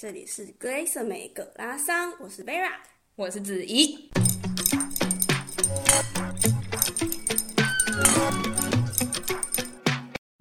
这里是格蕾瑟美格拉桑，我是 Vera，我是子怡。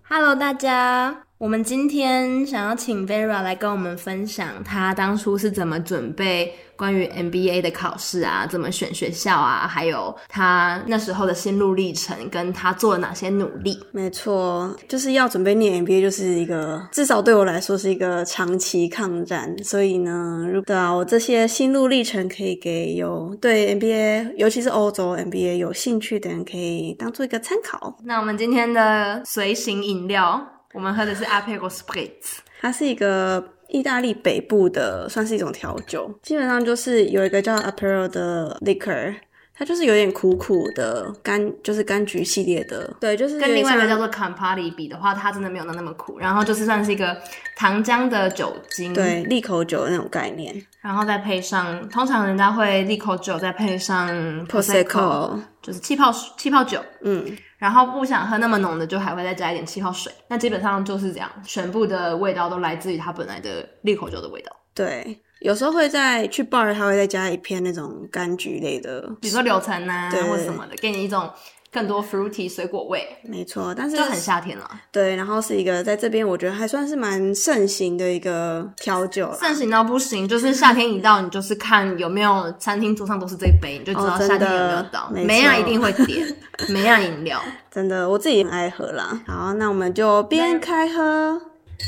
Hello，大家。我们今天想要请 Vera 来跟我们分享，她当初是怎么准备关于 MBA 的考试啊，怎么选学校啊，还有她那时候的心路历程，跟她做了哪些努力。没错，就是要准备念 MBA，就是一个至少对我来说是一个长期抗战。所以呢，如果啊，我这些心路历程可以给有对 MBA，尤其是欧洲 MBA 有兴趣的人，可以当做一个参考。那我们今天的随行饮料。我们喝的是 a p e g o Spritz，它是一个意大利北部的，算是一种调酒。基本上就是有一个叫 a p e r o 的 liquor，它就是有点苦苦的柑，就是柑橘系列的。对，就是跟另外一个叫做 Campari 比的话，它真的没有那那么苦。然后就是算是一个糖浆的酒精，对，利口酒的那种概念。然后再配上，通常人家会利口酒，再配上 Prosecco，就是气泡气泡酒。嗯。然后不想喝那么浓的，就还会再加一点气泡水。那基本上就是这样，全部的味道都来自于它本来的利口酒的味道。对，有时候会在去 bar，它会再加一片那种柑橘类的，比如说柳橙啊，或什么的，给你一种。更多 fruity 水果味，没错，但是就很夏天了。对，然后是一个在这边我觉得还算是蛮盛行的一个调酒，盛行到不行，就是夏天一到，你就是看有没有餐厅桌上都是这一杯，你就知道夏天有没有到。没啊，一定会点，没啊饮料，真的，我自己很爱喝啦。好，那我们就边开喝。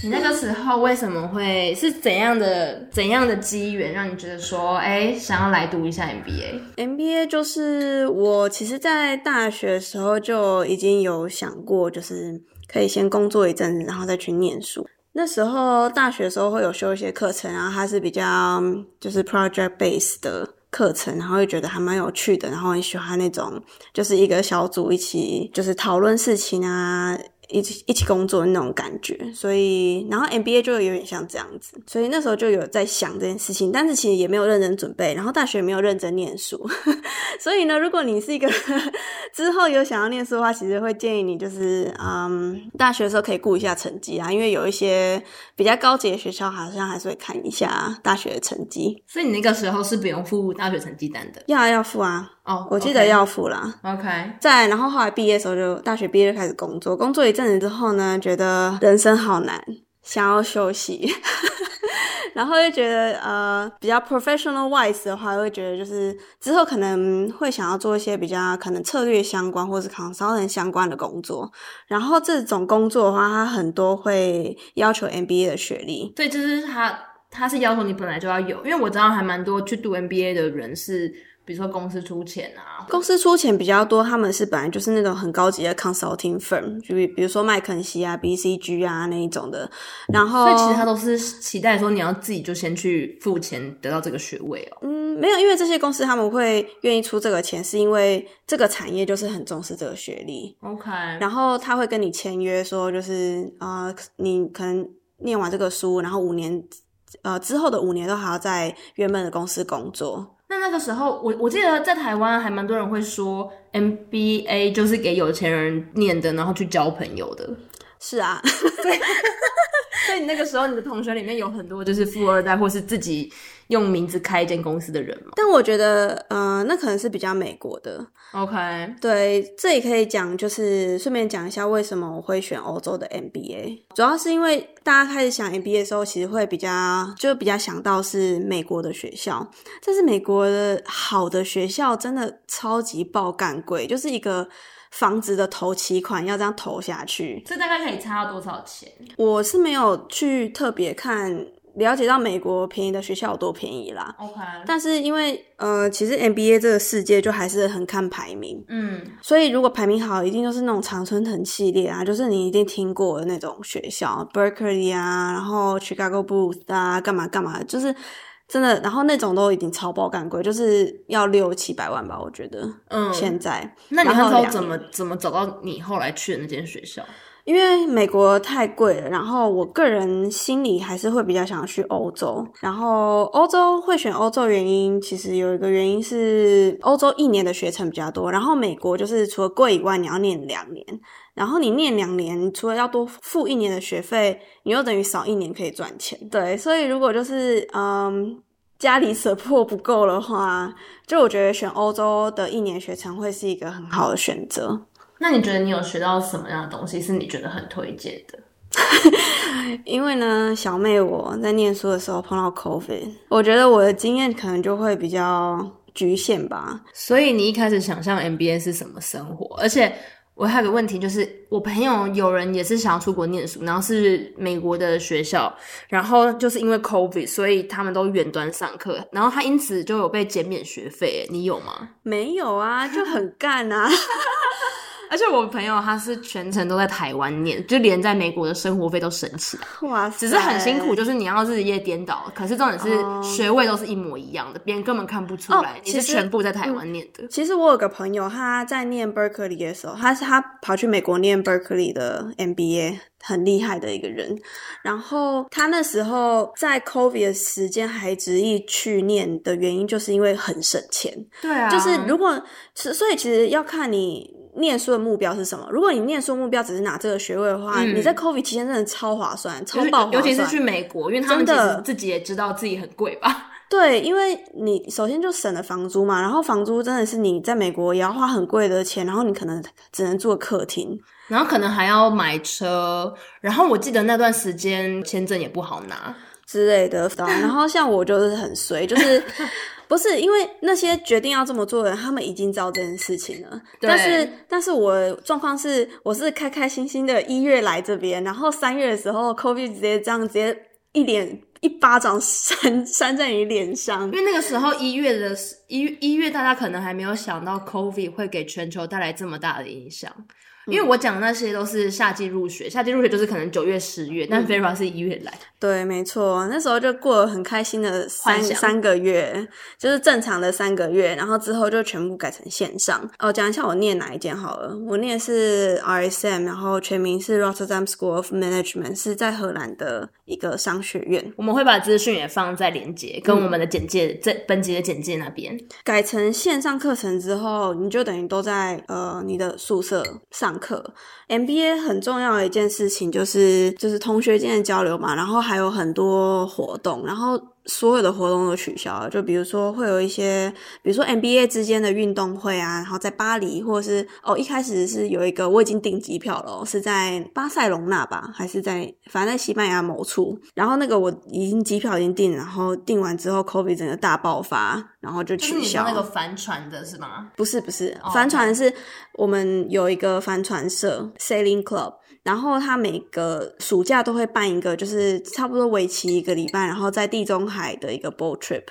你那个时候为什么会是怎样的怎样的机缘让你觉得说，哎，想要来读一下 MBA？MBA 就是我其实，在大学的时候就已经有想过，就是可以先工作一阵子，然后再去念书。那时候大学的时候会有修一些课程，然后它是比较就是 project base 的课程，然后会觉得还蛮有趣的，然后很喜欢那种就是一个小组一起就是讨论事情啊。一起一起工作的那种感觉，所以然后 MBA 就有点像这样子，所以那时候就有在想这件事情，但是其实也没有认真准备，然后大学也没有认真念书，所以呢，如果你是一个之后有想要念书的话，其实会建议你就是嗯，大学的时候可以顾一下成绩啊，因为有一些比较高级的学校好像还是会看一下大学的成绩，所以你那个时候是不用付大学成绩单的？要要付啊。哦，我记得要付啦。OK，在然后后来毕业的时候就大学毕业就开始工作，工作一阵子之后呢，觉得人生好难，想要休息，然后又觉得呃比较 professional wise 的话，会觉得就是之后可能会想要做一些比较可能策略相关或是 consultant 相关的工作，然后这种工作的话，它很多会要求 MBA 的学历，对，就是他他是要求你本来就要有，因为我知道还蛮多去读 MBA 的人是。比如说公司出钱啊，公司出钱比较多，他们是本来就是那种很高级的 consulting firm，就比比如说麦肯锡啊、BCG 啊那一种的。然后，所以其实他都是期待说你要自己就先去付钱得到这个学位哦。嗯，没有，因为这些公司他们会愿意出这个钱，是因为这个产业就是很重视这个学历。OK，然后他会跟你签约说，就是呃，你可能念完这个书，然后五年呃之后的五年都还要在原本的公司工作。那那个时候，我我记得在台湾还蛮多人会说，MBA 就是给有钱人念的，然后去交朋友的。是啊，对。所以 你那个时候，你的同学里面有很多就是富二代，或是自己用名字开一间公司的人嘛？但我觉得，呃，那可能是比较美国的。OK，对，这也可以讲，就是顺便讲一下为什么我会选欧洲的 MBA。主要是因为大家开始想 MBA 的时候，其实会比较就比较想到是美国的学校，但是美国的好的学校真的超级爆干贵，就是一个。房子的头期款要这样投下去，这大概可以差到多少钱？我是没有去特别看了解到美国便宜的学校有多便宜啦。OK，但是因为呃，其实 MBA 这个世界就还是很看排名，嗯，所以如果排名好，一定就是那种常春藤系列啊，就是你一定听过的那种学校，Berkeley 啊，然后 Chicago Booth 啊，干嘛干嘛，就是。真的，然后那种都已经超爆干贵，就是要六七百万吧，我觉得。嗯，现在。那你那时候怎么怎么找到你后来去的那间学校？因为美国太贵了，然后我个人心里还是会比较想要去欧洲。然后欧洲会选欧洲原因，其实有一个原因是欧洲一年的学程比较多，然后美国就是除了贵以外，你要念两年。然后你念两年，除了要多付一年的学费，你又等于少一年可以赚钱。对，所以如果就是嗯家里 support 不够的话，就我觉得选欧洲的一年学程会是一个很好的选择。那你觉得你有学到什么样的东西是你觉得很推荐的？因为呢，小妹我在念书的时候碰到 COVID，我觉得我的经验可能就会比较局限吧。所以你一开始想象 MBA 是什么生活？而且我还有个问题，就是我朋友有人也是想要出国念书，然后是美国的学校，然后就是因为 COVID，所以他们都远端上课，然后他因此就有被减免学费。你有吗？没有啊，就很干啊。而且我朋友他是全程都在台湾念，就连在美国的生活费都省起来。哇塞！只是很辛苦，就是你要日夜颠倒。可是重点是学位都是一模一样的，别人根本看不出来你是全部在台湾念的。哦，其实，嗯，其实我有个朋友，他在念 Berkeley 的时候，他是他跑去美国念 Berkeley 的 MBA，很厉害的一个人。然后他那时候在 COVID 的时间还执意去念的原因，就是因为很省钱。对啊，就是如果所以其实要看你。念书的目标是什么？如果你念书目标只是拿这个学位的话，嗯、你在 COVID 期间真的超划算，超爆划算。尤其是去美国，因为他们其实自己也知道自己很贵吧？对，因为你首先就省了房租嘛，然后房租真的是你在美国也要花很贵的钱，然后你可能只能住客厅，然后可能还要买车，然后我记得那段时间签证也不好拿之类的。然后像我就是很衰，就是。不是因为那些决定要这么做的人，他们已经知道这件事情了。对。但是，但是我状况是，我是开开心心的一月来这边，然后三月的时候，COVID 直接这样直接一脸一巴掌扇扇在你脸上。因为那个时候一月的一一月，大家可能还没有想到 COVID 会给全球带来这么大的影响。因为我讲的那些都是夏季入学，夏季入学就是可能九月、十月，但 Vera 是一月来。对，没错，那时候就过了很开心的三想三个月，就是正常的三个月，然后之后就全部改成线上。哦，讲一下我念哪一间好了，我念是 RSM，然后全名是 Rotterdam School of Management，是在荷兰的一个商学院。我们会把资讯也放在连接，跟我们的简介在、嗯、本集的简介那边。改成线上课程之后，你就等于都在呃你的宿舍上课，MBA 很重要的一件事情就是就是同学间的交流嘛，然后还有很多活动，然后。所有的活动都取消了，就比如说会有一些，比如说 NBA 之间的运动会啊，然后在巴黎，或者是哦，一开始是有一个我已经订机票了，是在巴塞隆纳吧，还是在反正在西班牙某处，然后那个我已经机票已经订了，然后订完之后，COVID 整个大爆发，然后就取消。就是那个帆船的是吗？不是不是，帆船是我们有一个帆船社 Sailing Club。然后他每个暑假都会办一个，就是差不多为期一个礼拜，然后在地中海的一个 boat trip。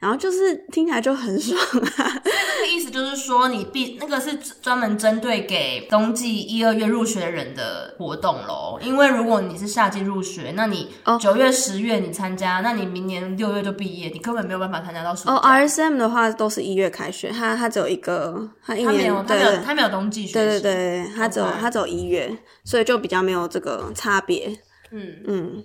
然后就是听起来就很爽啊！所以这个意思就是说，你必那个是专门针对给冬季一二月入学的人的活动咯。因为如果你是夏季入学，那你九月十月你参加，那你明年六月就毕业，你根本没有办法参加到暑假。哦，RSM 的话都是一月开学，它它只有一个，它一年没有，对他没有，他没有冬季学习。对对对，它只有他只有一月，所以就比较没有这个差别。嗯嗯。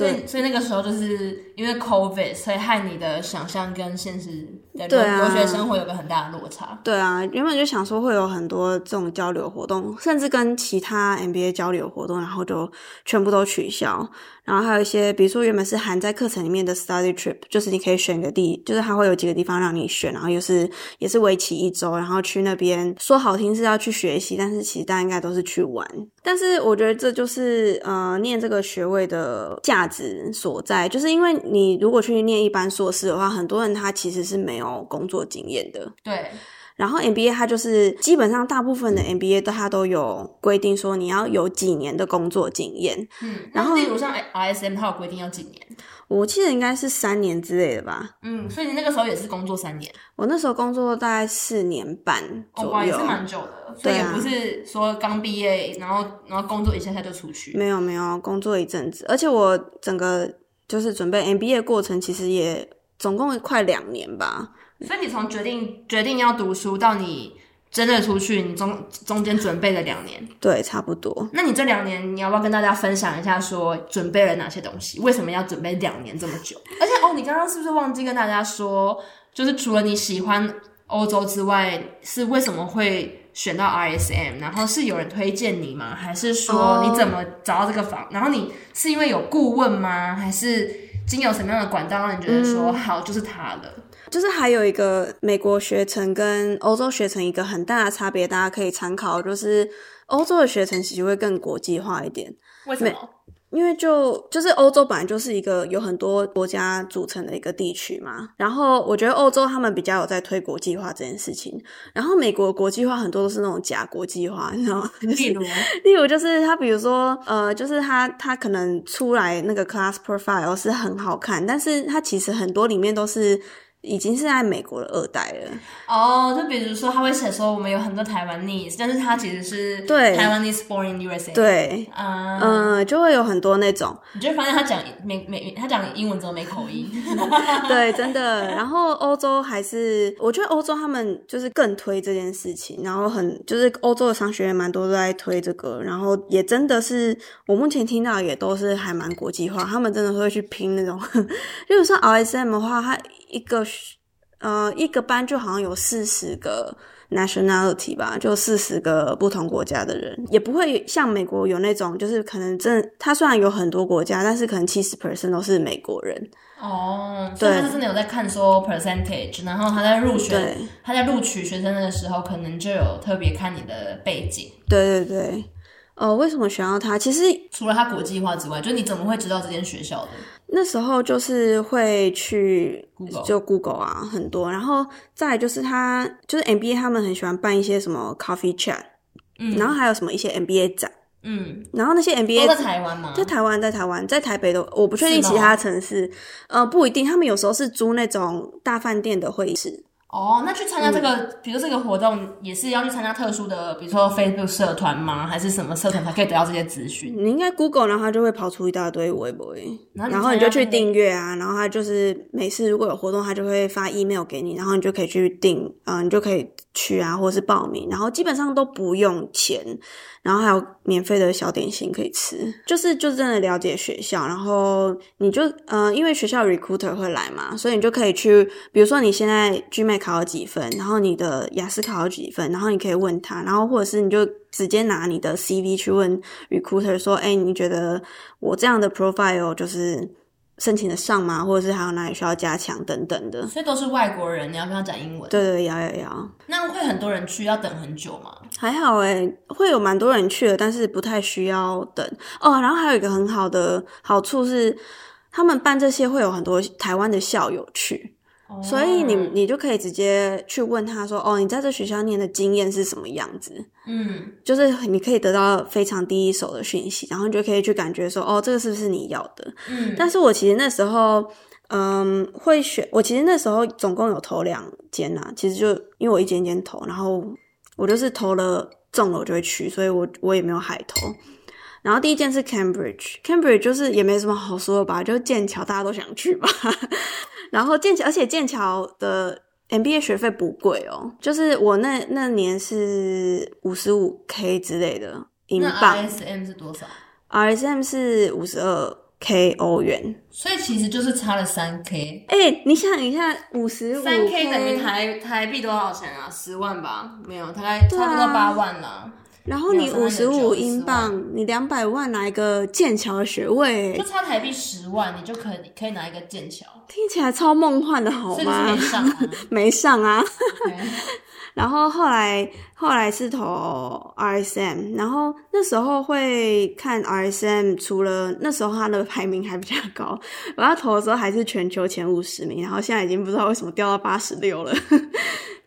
所以，所以那个时候就是因为 COVID，所以害你的想象跟现实的留留学生活有个很大的落差。对啊，原本就想说会有很多这种交流活动，甚至跟其他 MBA 交流活动，然后就全部都取消。然后还有一些，比如说原本是含在课程里面的 study trip，就是你可以选个地，就是它会有几个地方让你选，然后又是也是为期一周，然后去那边说好听是要去学习，但是其实大家应该都是去玩。但是我觉得这就是呃念这个学位的价值所在，就是因为你如果去念一般硕士的话，很多人他其实是没有工作经验的。对。然后 MBA 它就是基本上大部分的 MBA 都它都有规定说你要有几年的工作经验。嗯，然后例如像 RSM 它有规定要几年？我记得应该是三年之类的吧。嗯，所以你那个时候也是工作三年？我那时候工作大概四年半左右，哦、也是蛮久的。所以也不是说刚毕业，然后然后工作一下下就出去。没有没有，工作一阵子，而且我整个就是准备 MBA 过程，其实也总共快两年吧。所以你从决定决定要读书到你真的出去，你中中间准备了两年，对，差不多。那你这两年，你要不要跟大家分享一下，说准备了哪些东西？为什么要准备两年这么久？而且哦，你刚刚是不是忘记跟大家说，就是除了你喜欢欧洲之外，是为什么会选到 RSM？然后是有人推荐你吗？还是说你怎么找到这个房？然后你是因为有顾问吗？还是经有什么样的管道让你觉得说、嗯、好就是他的？就是还有一个美国学程跟欧洲学程一个很大的差别，大家可以参考，就是欧洲的学程其实会更国际化一点。为什么？因为就就是欧洲本来就是一个有很多国家组成的一个地区嘛。然后我觉得欧洲他们比较有在推国际化这件事情。然后美国的国际化很多都是那种假国际化，你知道吗？例如，例如就是他比如说呃，就是他他可能出来那个 class profile 是很好看，但是他其实很多里面都是。已经是在美国的二代了。哦，就比如说他会写说我们有很多台湾 nese，但是他其实是对。台湾 nese born in USA，对，嗯嗯，就会有很多那种，你就会发现他讲没没他讲英文之后没口音，对，真的。然后欧洲还是我觉得欧洲他们就是更推这件事情，然后很就是欧洲的商学院蛮多都在推这个，然后也真的是我目前听到也都是还蛮国际化，他们真的会去拼那种，就如说 RSM 的话，他一个。呃，一个班就好像有四十个 nationality 吧，就四十个不同国家的人，也不会像美国有那种，就是可能真，他虽然有很多国家，但是可能七十 percent 都是美国人。哦，所以他是真的有在看说 percentage，然后他在入学，他在录取学生的时候，可能就有特别看你的背景。对对对。哦，为什么选到他？其实除了他国际化之外，就你怎么会知道这间学校的？那时候就是会去 Google，就 Google 啊，很多。然后再就是他，就是 MBA 他们很喜欢办一些什么 coffee chat，嗯，然后还有什么一些 MBA 展，嗯，然后那些 MBA 在台湾吗？在台湾，在台湾，在台北的，我不确定其他城市，呃，不一定。他们有时候是租那种大饭店的会议室。哦，那去参加这个，嗯、比如说这个活动，也是要去参加特殊的，比如说 Facebook 社团吗？还是什么社团才可以得到这些资讯？你应该 Google，然后它就会跑出一大堆微博，然后你就去订阅啊，然后它就是每次如果有活动，它就会发 email 给你，然后你就可以去订，啊，你就可以去啊，或是报名，然后基本上都不用钱。然后还有免费的小点心可以吃，就是就真的了解学校，然后你就呃，因为学校 recruiter 会来嘛，所以你就可以去，比如说你现在 GMA 考了几分，然后你的雅思考了几分，然后你可以问他，然后或者是你就直接拿你的 CV 去问 recruiter 说，哎，你觉得我这样的 profile 就是。申请的上吗？或者是还有哪里需要加强等等的？所以都是外国人，你要跟他讲英文？对对，要要要。那会很多人去，要等很久吗？还好诶，会有蛮多人去的，但是不太需要等哦。然后还有一个很好的好处是，他们办这些会有很多台湾的校友去。所以你你就可以直接去问他说：“哦，你在这学校念的经验是什么样子？”嗯，就是你可以得到非常第一手的讯息，然后你就可以去感觉说：“哦，这个是不是你要的？”嗯，但是我其实那时候，嗯，会选我其实那时候总共有投两间呐，其实就因为我一间间投，然后我就是投了中了我就会去，所以我我也没有海投。然后第一件是 Cambridge，Cambridge 就是也没什么好说的吧，就是剑桥大家都想去吧。然后剑桥，而且剑桥的 MBA 学费不贵哦，就是我那那年是五十五 K 之类的英镑。RSM 是多少？RSM 是五十二 K 欧元，所以其实就是差了三 K。哎，你想一下，五十五三 K 等于台台币多少钱啊？十万吧？没有，大概差不多八万了。然后你五十五英镑，你两百万拿一个剑桥的学位，就差台币十万，你就可以可以拿一个剑桥，听起来超梦幻的，好吗？没上啊，没上啊。Okay. 然后后来后来是投 RSM，然后那时候会看 RSM，除了那时候它的排名还比较高，我要投的时候还是全球前五十名，然后现在已经不知道为什么掉到八十六了。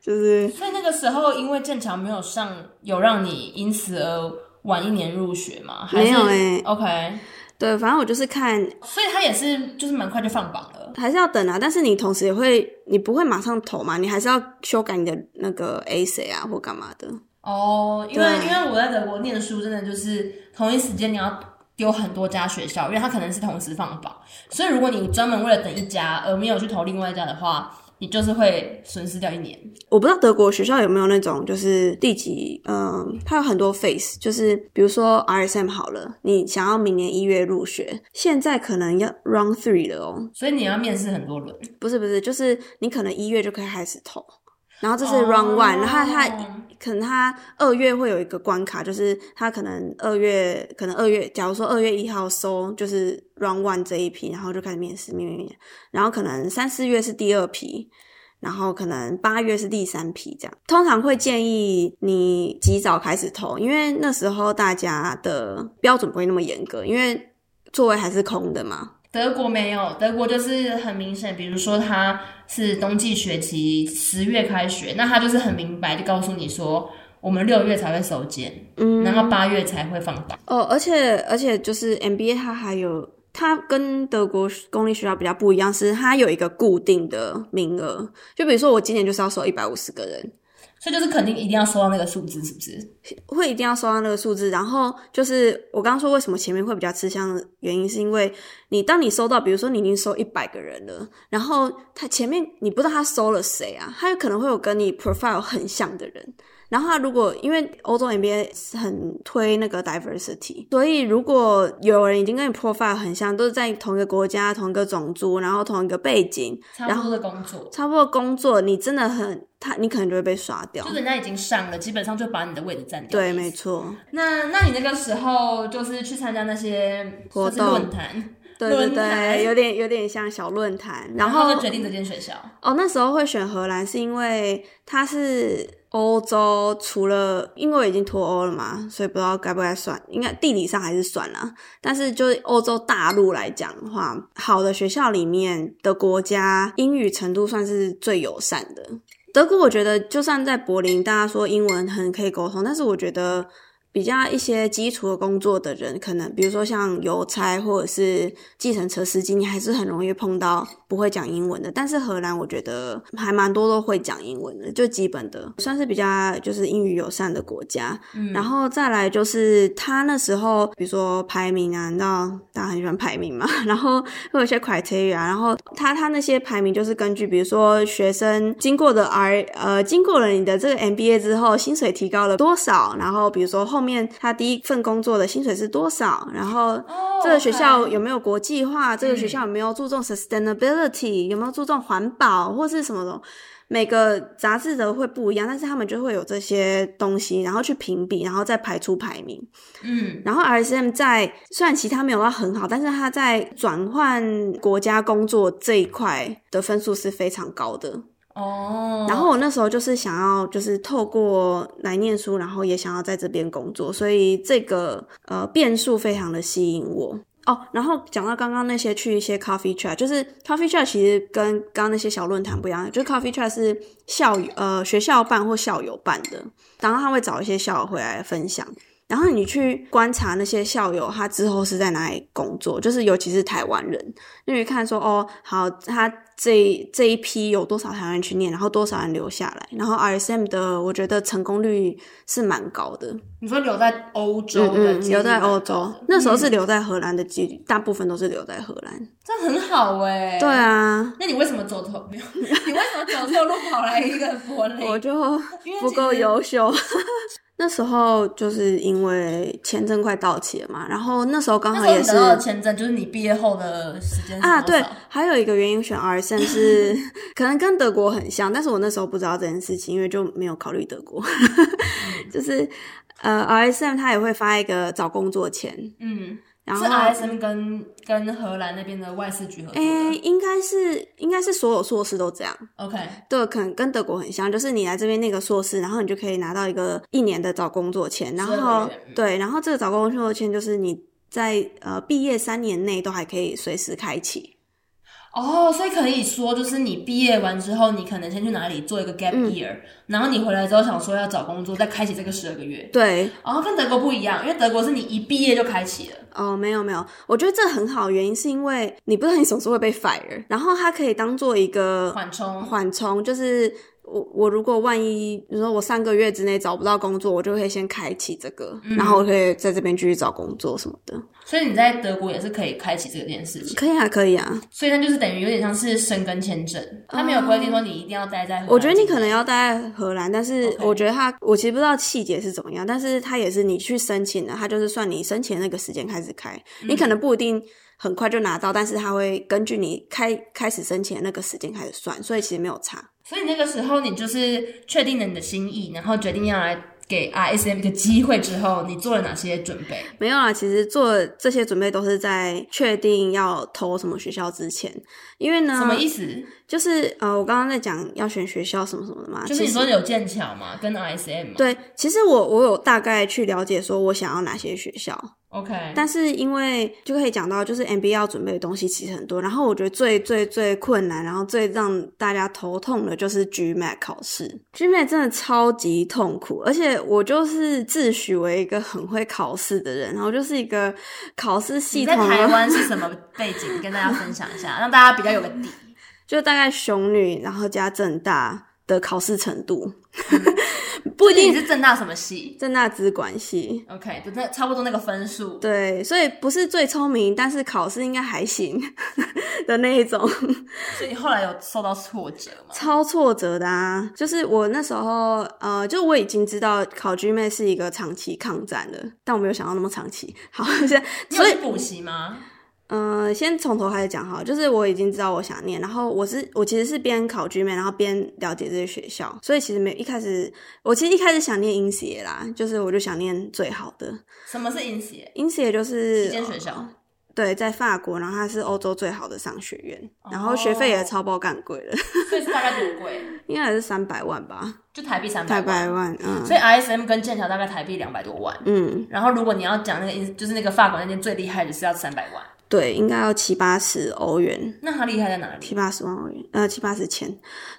就是，所以那个时候，因为正常没有上，有让你因此而晚一年入学吗？还是没有哎、欸。OK，对，反正我就是看，所以他也是，就是蛮快就放榜了，还是要等啊。但是你同时也会，你不会马上投嘛，你还是要修改你的那个 essay 啊或干嘛的。哦，因为因为我在德国念书，真的就是同一时间你要丢很多家学校，因为他可能是同时放榜，所以如果你专门为了等一家而没有去投另外一家的话。你就是会损失掉一年。我不知道德国学校有没有那种，就是第几，嗯、呃，它有很多 phase，就是比如说 RSM 好了，你想要明年一月入学，现在可能要 round three 了哦，所以你要面试很多轮。不是不是，就是你可能一月就可以开始投。然后这是 round one，、oh. 然后他可能他二月会有一个关卡，就是他可能二月可能二月，假如说二月一号收就是 round one 这一批，然后就开始面试面面面，然后可能三四月是第二批，然后可能八月是第三批这样。通常会建议你及早开始投，因为那时候大家的标准不会那么严格，因为座位还是空的嘛。德国没有，德国就是很明显，比如说他是冬季学期十月开学，那他就是很明白就告诉你说，我们六月才会收件，嗯，然后八月才会放榜。哦，而且而且就是 MBA 它还有，它跟德国公立学校比较不一样，是它有一个固定的名额，就比如说我今年就是要收一百五十个人。所以就是肯定一定要收到那个数字，是不是？会一定要收到那个数字。然后就是我刚刚说为什么前面会比较吃香的原因，是因为你当你收到，比如说你已经收一百个人了，然后他前面你不知道他收了谁啊，他有可能会有跟你 profile 很像的人。然后他如果因为欧洲 MBA 很推那个 diversity，所以如果有人已经跟你 profile 很像，都是在同一个国家、同一个种族，然后同一个背景，差不多的工作，差不多的工作，你真的很他，你可能就会被刷掉。就人家已经上了，基本上就把你的位置占掉。对，没错。那那你那个时候就是去参加那些活动论坛，对对对，有点有点像小论坛，然后，然后就决定这间学校。哦，那时候会选荷兰是因为它是。欧洲除了英国已经脱欧了嘛，所以不知道该不该算，应该地理上还是算啦。但是就是欧洲大陆来讲的话，好的学校里面的国家英语程度算是最友善的。德国我觉得就算在柏林，大家说英文很可以沟通，但是我觉得。比较一些基础的工作的人，可能比如说像邮差或者是计程车司机，你还是很容易碰到不会讲英文的。但是荷兰我觉得还蛮多都会讲英文的，就基本的算是比较就是英语友善的国家。嗯，然后再来就是他那时候，比如说排名啊，你知道大家很喜欢排名嘛，然后会有一些 criteria，然后他他那些排名就是根据比如说学生经过的 R 呃经过了你的这个 MBA 之后，薪水提高了多少，然后比如说后。面他第一份工作的薪水是多少？然后这个学校有没有国际化？Oh. 这个学校有没有注重 sustainability？有没有注重环保或是什么的？每个杂志的会不一样，但是他们就会有这些东西，然后去评比，然后再排出排名。嗯，然后 RSM 在虽然其他没有到很好，但是他在转换国家工作这一块的分数是非常高的。哦然后我那时候就是想要，就是透过来念书，然后也想要在这边工作，所以这个呃变数非常的吸引我哦。然后讲到刚刚那些去一些 coffee chat，就是 coffee chat 其实跟刚刚那些小论坛不一样，就是 coffee chat 是校友呃学校办或校友办的，然后他会找一些校友回来分享。然后你去观察那些校友，他之后是在哪里工作，就是尤其是台湾人，因为看说哦，好，他这这一批有多少台湾人去念，然后多少人留下来，然后 RSM 的，我觉得成功率是蛮高的。你说留在欧洲的，嗯嗯，留在欧洲，那时候是留在荷兰的几率，嗯、大部分都是留在荷兰，这很好哎。对啊，那你为什么走投？没有，你为什么走错路跑来一个柏林？我就不够优秀。那时候就是因为签证快到期了嘛，然后那时候刚好也是签证，就是你毕业后的时间啊。对，还有一个原因选 RSM 是 可能跟德国很像，但是我那时候不知道这件事情，因为就没有考虑德国。就是呃，RSM 他也会发一个找工作签，嗯。然后是 RSM 跟跟荷兰那边的外事局合作。诶、欸，应该是应该是所有硕士都这样。OK，对，可能跟德国很像，就是你来这边那个硕士，然后你就可以拿到一个一年的找工作签，然后对，然后这个找工作签就是你在呃毕业三年内都还可以随时开启。哦，oh, 所以可以说，就是你毕业完之后，你可能先去哪里做一个 gap year，、嗯、然后你回来之后想说要找工作，再开启这个十二个月。对，然后、哦、跟德国不一样，因为德国是你一毕业就开启了。哦，没有没有，我觉得这很好，原因是因为你不知道你什么时候会被 fire，然后它可以当做一个缓冲，缓冲就是。我我如果万一，比如说我三个月之内找不到工作，我就会先开启这个，嗯、然后我可以在这边继续找工作什么的。所以你在德国也是可以开启这件事情。可以啊，可以啊。所以那就是等于有点像是申根签证，他没有规定说你一定要待在荷兰。我觉得你可能要待在荷兰，但是我觉得他，我其实不知道细节是怎么样，但是他也是你去申请的，他就是算你申请那个时间开始开，你可能不一定很快就拿到，但是他会根据你开开始申请的那个时间开始算，所以其实没有差。所以那个时候你就是确定了你的心意，然后决定要来。给 RSM 一个机会之后，你做了哪些准备？没有啊，其实做这些准备都是在确定要投什么学校之前。因为呢，什么意思？就是呃，我刚刚在讲要选学校什么什么的嘛。就是你说有剑桥嘛，跟 RSM。对，其实我我有大概去了解，说我想要哪些学校。OK，但是因为就可以讲到，就是 MBA 要准备的东西其实很多。然后我觉得最最最困难，然后最让大家头痛的就是 GMAT 考试。GMAT 真的超级痛苦，而且我就是自诩为一个很会考试的人，然后就是一个考试系统。你在台湾是什么背景？跟大家分享一下，让大家比较有个底。就大概雄女，然后加正大的考试程度。不一定是政大什么系，政大资管系。OK，就那差不多那个分数。对，所以不是最聪明，但是考试应该还行 的那一种。所以你后来有受到挫折吗？超挫折的啊！就是我那时候，呃，就我已经知道考 GMAT 是一个长期抗战的，但我没有想到那么长期。好，现在所以补习吗？嗯、呃，先从头开始讲哈，就是我已经知道我想念，然后我是我其实是边考 GMAT，然后边了解这些学校，所以其实没一开始，我其实一开始想念 INSEAD 啦，就是我就想念最好的。什么是 INSEAD？INSEAD 就是一间学校，对，在法国，然后它是欧洲最好的商学院，然后学费也超爆干贵的，所以是大概多贵？应该还是三百万吧，就台币三百万。台百万，嗯。所以 RSM 跟剑桥大概台币两百多万，嗯。然后如果你要讲那个，就是那个法国那间最厉害的是要三百万。对，应该要七八十欧元。那他厉害在哪里？七八十万欧元，呃，七八十千。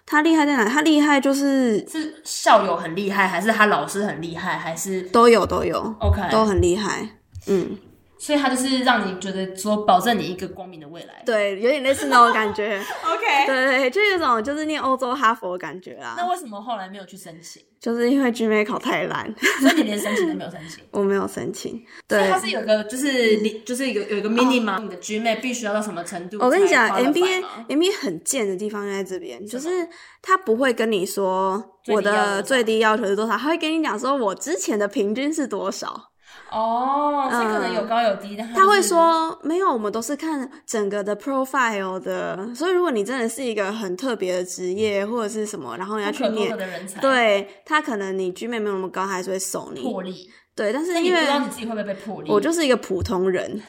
他厉害在哪里？他厉害就是是校友很厉害，还是他老师很厉害，还是都有都有？OK，都很厉害。嗯。所以他就是让你觉得说保证你一个光明的未来，对，有点类似那种感觉。OK，对，就有种就是念欧洲哈佛的感觉啦。那为什么后来没有去申请？就是因为 GMAT 考太烂，所以你连申请都没有申请。我没有申请。对，它是有一个，就是你就是一个有一个 minimum，你的 GMAT 必须要到什么程度？我跟你讲，MBA MBA 很贱的地方就在这边，就是他不会跟你说我的最低要求是多少，他会跟你讲说我之前的平均是多少。哦，所以可能有高有低的。他会说没有，我们都是看整个的 profile 的。所以如果你真的是一个很特别的职业或者是什么，然后你要去念，对，他可能你 GMAT 没有那么高，还是会收你。破例。对，但是因为不知道你自己会不会被破例，我就是一个普通人，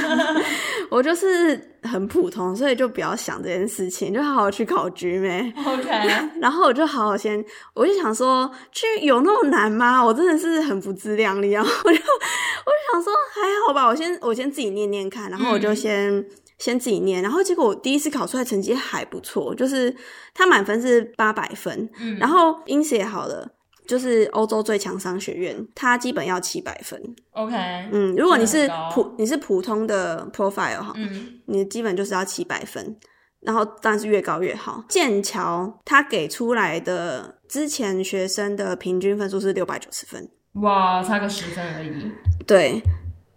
我就是很普通，所以就不要想这件事情，就好好去考 GMAT。OK，然后我就好好先，我就想说，去有那么难吗？我真的是很不自量力，然 后我就我就想说还好吧，我先我先自己念念看，然后我就先、嗯、先自己念，然后结果我第一次考出来成绩还不错，就是他满分是八百分，嗯，然后 INSEAD 也好了。就是欧洲最强商学院，它基本要七百分。OK，嗯，如果你是普你是普通的 profile 哈，嗯，你基本就是要七百分，然后当然是越高越好。剑桥它给出来的之前学生的平均分数是六百九十分，哇，差个十分而已。对，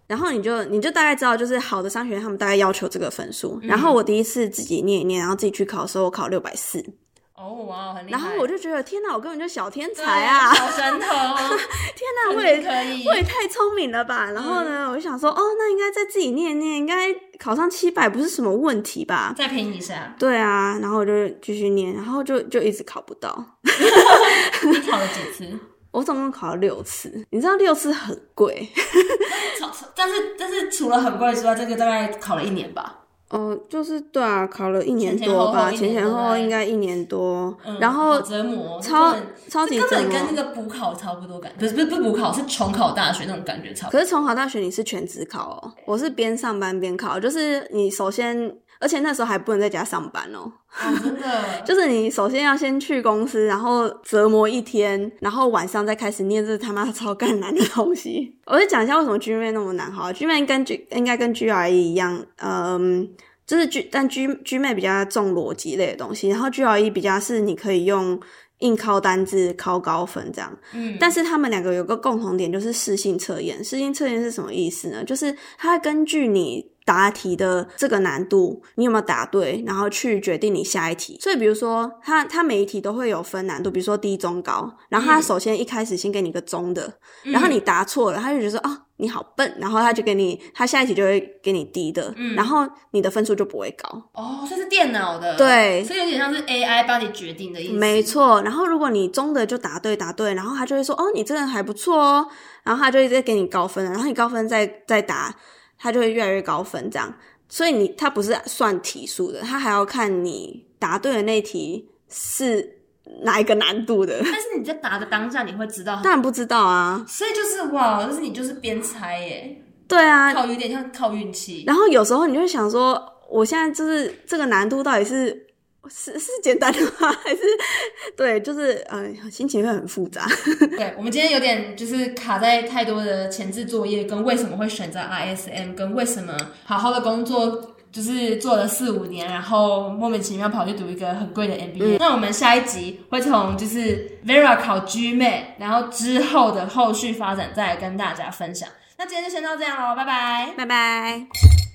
然后你就你就大概知道，就是好的商学院他们大概要求这个分数。嗯，然后我第一次自己念一念，然后自己去考的时候，我考六百四。哦，哇，很厉害！然后我就觉得，天哪，我根本就小天才啊，小神童！天哪，我也可以，我也太聪明了吧！然后呢，嗯、我就想说，哦，那应该再自己念念，应该考上七百不是什么问题吧？再拼一下。对啊，然后我就继续念，然后就就一直考不到。你考了几次？我总共考了六次。你知道六次很贵，但是但是除了很贵之外，这个大概考了一年吧。哦，就是对啊，考了一年多吧，前前后后应该一年多，然后折磨，超超级折磨，根本跟那个补考差不多感觉，不是不是不补考，是重考大学那种感觉差不多。可是重考大学你是全职考哦，我是边上班边考，就是你首先。而且那时候还不能在家上班哦，哦，真的，就是你首先要先去公司，然后折磨一天，然后晚上再开始念这他妈超干难的东西。我就讲一下为什么 GMAT 那么难哈，GMAT 跟 G 应该跟 GRE 一样，嗯，就是 G 但 G GMAT 比较重逻辑类的东西，然后 GRE 比较是你可以用硬靠单字考高分这样。嗯，但是他们两个有个共同点，就是适性测验。适性测验是什么意思呢？就是它根据你。答题的这个难度，你有没有答对，然后去决定你下一题。所以，比如说，它它每一题都会有分难度，比如说低、中、高。然后，它首先一开始先给你个中的，嗯、然后你答错了，他就觉得说啊、哦，你好笨，然后他就给你，他下一题就会给你低的，嗯、然后你的分数就不会高。哦，这是电脑的，对，所以有点像是 AI 帮你决定的意思。没错。然后，如果你中的就答对，答对，然后他就会说，哦，你这个还不错哦，然后他就一直给你高分，然后你高分再再答，他就会越来越高分，这样。所以你他不是算题数的，他还要看你答对的那题是哪一个难度的。但是你在答的当下，你会知道？当然不知道啊。所以就是哇，就是你就是边猜耶。对啊，靠有点像靠运气。然后有时候你就会想说，我现在就是这个难度到底是。是是简单的吗？还是对，就是呃，心情会很复杂。对，我们今天有点就是卡在太多的前置作业，跟为什么会选择 ISM，跟为什么好好的工作就是做了四五年，然后莫名其妙跑去读一个很贵的 MBA。嗯、那我们下一集会从就是 Vera 考 GMAT，然后之后的后续发展再来跟大家分享。那今天就先到这样喽，拜拜，拜拜。